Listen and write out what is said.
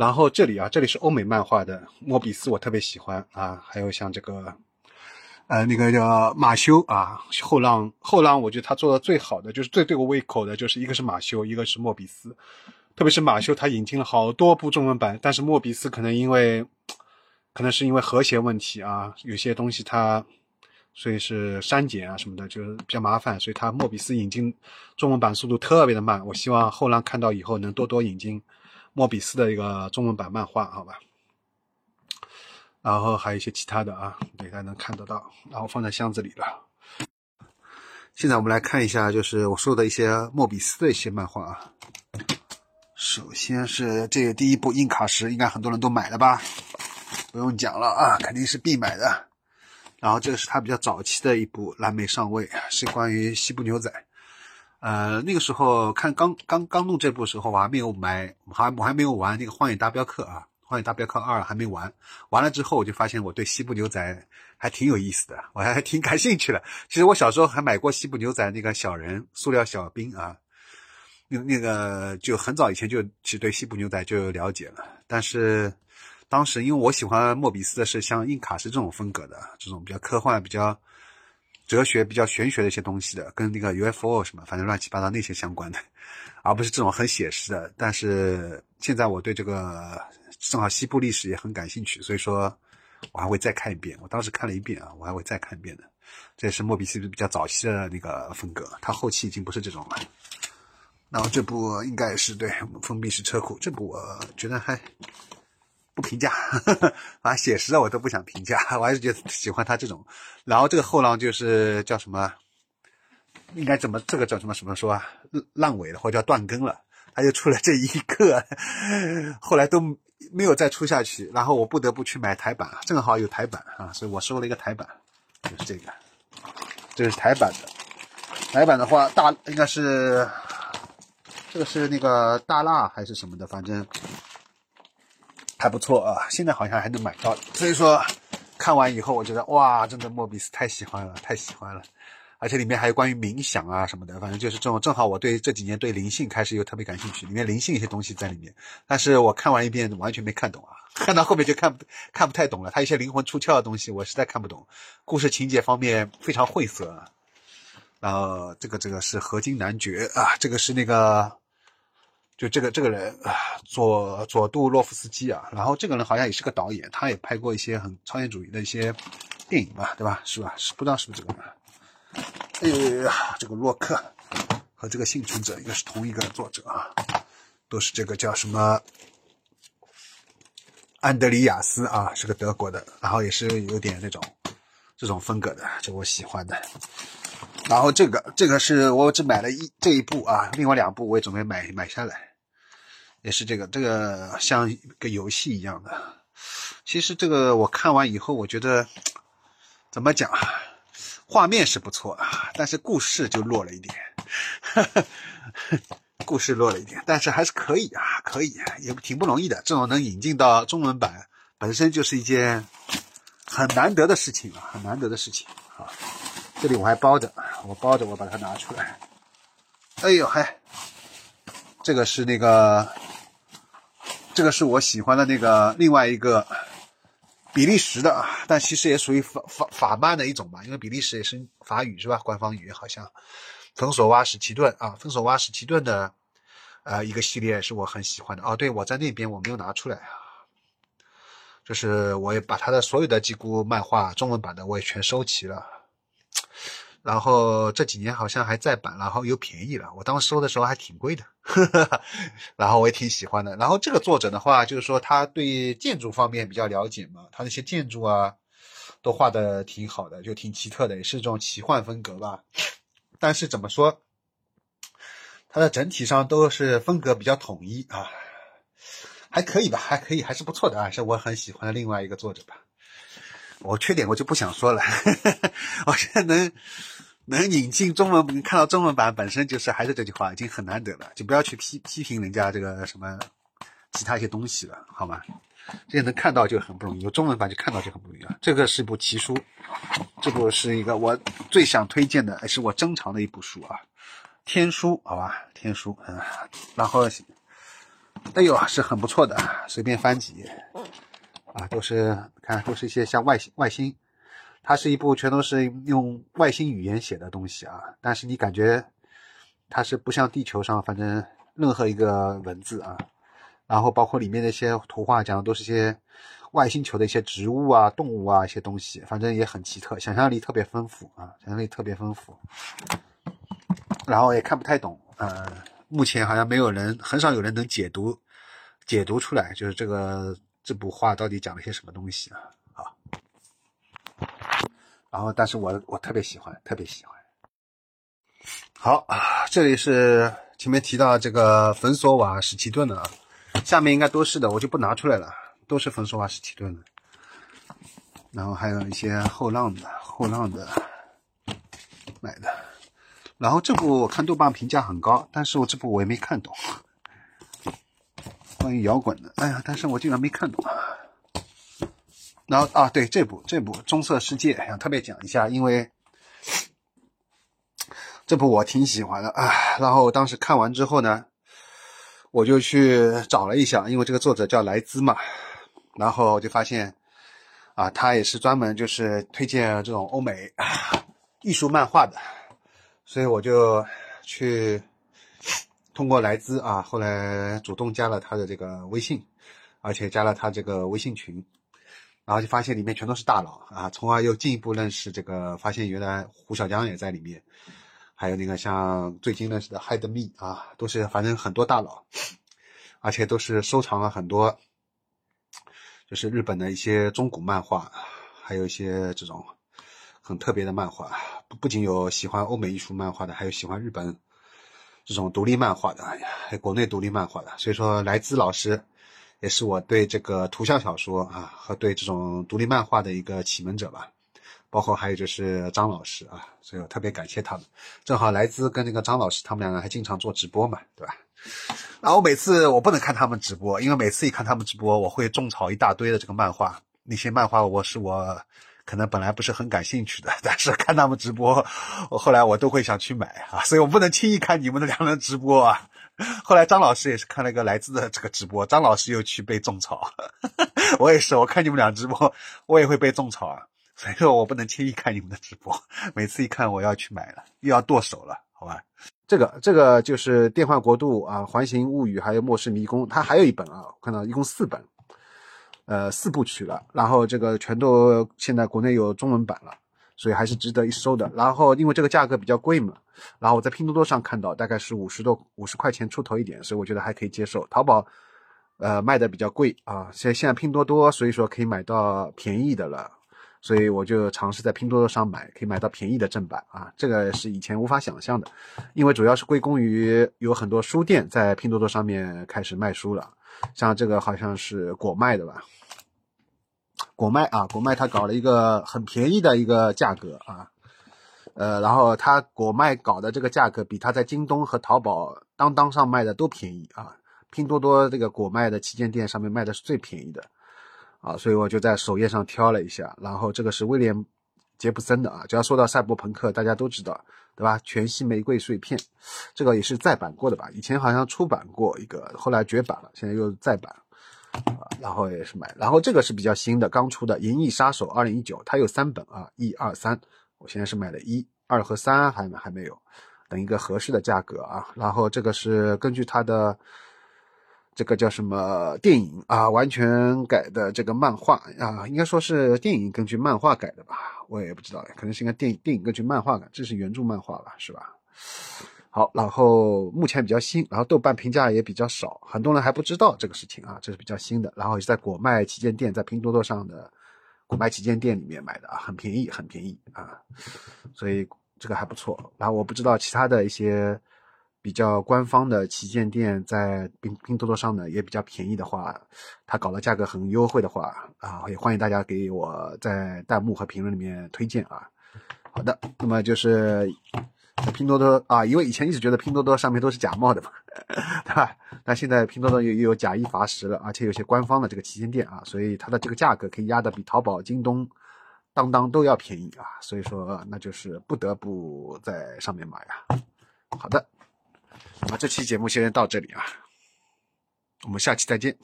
然后这里啊，这里是欧美漫画的莫比斯，我特别喜欢啊。还有像这个，呃，那个叫马修啊，后浪后浪，我觉得他做的最好的，就是最对我胃口的，就是一个是马修，一个是莫比斯。特别是马修，他引进了好多部中文版，但是莫比斯可能因为，可能是因为和谐问题啊，有些东西它，所以是删减啊什么的，就是比较麻烦，所以他莫比斯引进中文版速度特别的慢。我希望后浪看到以后能多多引进。莫比斯的一个中文版漫画，好吧，然后还有一些其他的啊，大家能看得到，然后放在箱子里了。现在我们来看一下，就是我说的一些莫比斯的一些漫画啊。首先是这个第一部《硬卡石》，应该很多人都买了吧？不用讲了啊，肯定是必买的。然后这个是他比较早期的一部《蓝莓上尉》，是关于西部牛仔。呃，那个时候看刚刚刚弄这部时候，我还没有买，还我还没有玩那个《荒野大镖客》啊，《荒野大镖客二》还没玩。完了之后，我就发现我对西部牛仔还挺有意思的，我还挺感兴趣的。其实我小时候还买过西部牛仔那个小人塑料小兵啊，那那个就很早以前就其实对西部牛仔就有了解了。但是当时因为我喜欢莫比斯的是像硬卡斯这种风格的，这种比较科幻比较。哲学比较玄学的一些东西的，跟那个 UFO 什么，反正乱七八糟那些相关的，而不是这种很写实的。但是现在我对这个正好西部历史也很感兴趣，所以说我还会再看一遍。我当时看了一遍啊，我还会再看一遍的。这也是莫比斯比较早期的那个风格，他后期已经不是这种了。然后这部应该也是对封闭式车库，这部我觉得还。不评价，啊，写实的我都不想评价，我还是觉得喜欢他这种。然后这个后浪就是叫什么，应该怎么这个叫什么什么说啊？烂尾了或者叫断更了，他就出了这一个，后来都没有再出下去。然后我不得不去买台版，正好有台版啊，所以我收了一个台版，就是这个，这个是台版的。台版的话，大应该是这个是那个大蜡还是什么的，反正。还不错啊，现在好像还能买到，所以说看完以后，我觉得哇，真的莫比斯太喜欢了，太喜欢了，而且里面还有关于冥想啊什么的，反正就是这种，正好我对这几年对灵性开始又特别感兴趣，里面灵性一些东西在里面，但是我看完一遍完全没看懂啊，看到后面就看不看不太懂了，他一些灵魂出窍的东西我实在看不懂，故事情节方面非常晦涩，然后这个这个是合金男爵啊，这个是那个。就这个这个人啊，佐佐杜洛夫斯基啊，然后这个人好像也是个导演，他也拍过一些很超现主义的一些电影吧，对吧？是吧？是不知道是不是这个人？哎呀，这个洛克和这个幸存者应该是同一个作者啊，都是这个叫什么安德里亚斯啊，是个德国的，然后也是有点那种这种风格的，就我喜欢的。然后这个这个是我只买了一这一部啊，另外两部我也准备买买下来。也是这个，这个像个游戏一样的。其实这个我看完以后，我觉得怎么讲啊，画面是不错啊，但是故事就弱了一点，故事弱了一点，但是还是可以啊，可以，也挺不容易的。这种能引进到中文版，本身就是一件很难得的事情啊，很难得的事情啊。这里我还包着，我包着，我把它拿出来。哎呦嘿，这个是那个。这个是我喜欢的那个另外一个比利时的啊，但其实也属于法法法曼的一种吧，因为比利时也是法语是吧？官方语好像。封锁蛙史奇顿啊，封锁蛙史奇顿的呃一个系列是我很喜欢的哦。对，我在那边我没有拿出来啊，就是我也把他的所有的几部漫画中文版的我也全收齐了。然后这几年好像还在版，然后又便宜了。我当时收的时候还挺贵的，呵 呵然后我也挺喜欢的。然后这个作者的话，就是说他对建筑方面比较了解嘛，他那些建筑啊都画的挺好的，就挺奇特的，也是这种奇幻风格吧。但是怎么说，它的整体上都是风格比较统一啊，还可以吧，还可以，还是不错的啊，是我很喜欢的另外一个作者吧。我缺点我就不想说了，我现在能能引进中文，看到中文版本身就是还是这句话，已经很难得了，就不要去批批评人家这个什么其他一些东西了，好吗？这些能看到就很不容易，有中文版就看到就很不容易啊。这个是一部奇书，这部是一个我最想推荐的，也是我珍藏的一部书啊，《天书》好吧，《天书》嗯，然后哎呦，是很不错的，随便翻几页啊，都是看都是一些像外星外星，它是一部全都是用外星语言写的东西啊，但是你感觉它是不像地球上反正任何一个文字啊，然后包括里面的一些图画讲的都是些外星球的一些植物啊、动物啊一些东西，反正也很奇特，想象力特别丰富啊，想象力特别丰富，然后也看不太懂，呃。目前好像没有人，很少有人能解读、解读出来，就是这个这部画到底讲了些什么东西啊？啊，然后，但是我我特别喜欢，特别喜欢。好啊，这里是前面提到这个冯索瓦史奇顿的啊，下面应该都是的，我就不拿出来了，都是冯索瓦史奇顿的。然后还有一些后浪的，后浪的买的。然后这部我看豆瓣评价很高，但是我这部我也没看懂。关于摇滚的，哎呀，但是我竟然没看懂。然后啊，对这部这部《棕色世界》想特别讲一下，因为这部我挺喜欢的啊。然后当时看完之后呢，我就去找了一下，因为这个作者叫莱兹嘛，然后就发现啊，他也是专门就是推荐这种欧美艺术漫画的。所以我就去通过莱兹啊，后来主动加了他的这个微信，而且加了他这个微信群，然后就发现里面全都是大佬啊，从而又进一步认识这个，发现原来胡小江也在里面，还有那个像最近认识的 Hide Me 啊，都是反正很多大佬，而且都是收藏了很多，就是日本的一些中古漫画，还有一些这种。很特别的漫画，不不仅有喜欢欧美艺术漫画的，还有喜欢日本这种独立漫画的，哎呀，国内独立漫画的。所以说，莱兹老师也是我对这个图像小说啊和对这种独立漫画的一个启蒙者吧。包括还有就是张老师啊，所以我特别感谢他们。正好莱兹跟那个张老师他们两个还经常做直播嘛，对吧？然后每次我不能看他们直播，因为每次一看他们直播，我会种草一大堆的这个漫画。那些漫画我是我。可能本来不是很感兴趣的，但是看他们直播，我后来我都会想去买啊，所以我不能轻易看你们的两人直播啊。后来张老师也是看了一个来自的这个直播，张老师又去被种草，我也是，我看你们俩直播，我也会被种草啊，所以说我不能轻易看你们的直播，每次一看我要去买了，又要剁手了，好吧？这个这个就是电幻国度啊，环形物语还有末世迷宫，它还有一本啊，我看到一共四本。呃，四部曲了，然后这个全都现在国内有中文版了，所以还是值得一收的。然后因为这个价格比较贵嘛，然后我在拼多多上看到大概是五十多五十块钱出头一点，所以我觉得还可以接受。淘宝呃卖的比较贵啊，现现在拼多多所以说可以买到便宜的了，所以我就尝试在拼多多上买，可以买到便宜的正版啊，这个是以前无法想象的，因为主要是归功于有很多书店在拼多多上面开始卖书了，像这个好像是果麦的吧。果麦啊，果麦它搞了一个很便宜的一个价格啊，呃，然后它果麦搞的这个价格比它在京东和淘宝、当当上卖的都便宜啊。拼多多这个果麦的旗舰店上面卖的是最便宜的啊，所以我就在首页上挑了一下。然后这个是威廉杰普森的啊，只要说到赛博朋克，大家都知道，对吧？全息玫瑰碎片，这个也是再版过的吧？以前好像出版过一个，后来绝版了，现在又再版。啊，然后也是买，然后这个是比较新的，刚出的《银翼杀手》二零一九，它有三本啊，一二三，我现在是买的一二和三，还还没有，等一个合适的价格啊。然后这个是根据它的这个叫什么电影啊，完全改的这个漫画啊，应该说是电影根据漫画改的吧，我也不知道，可能是应该电影电影根据漫画改，这是原著漫画吧，是吧？好，然后目前比较新，然后豆瓣评价也比较少，很多人还不知道这个事情啊，这是比较新的。然后也是在果麦旗舰店，在拼多多上的果麦旗舰店里面买的啊，很便宜，很便宜啊，所以这个还不错。然后我不知道其他的一些比较官方的旗舰店在拼拼多多上呢也比较便宜的话，他搞的价格很优惠的话啊，也欢迎大家给我在弹幕和评论里面推荐啊。好的，那么就是。拼多多啊，因为以前一直觉得拼多多上面都是假冒的嘛，对吧？但现在拼多多又又有假一罚十了，而且有些官方的这个旗舰店啊，所以它的这个价格可以压的比淘宝、京东、当当都要便宜啊，所以说那就是不得不在上面买啊。好的，那这期节目先到这里啊。我们下期再见。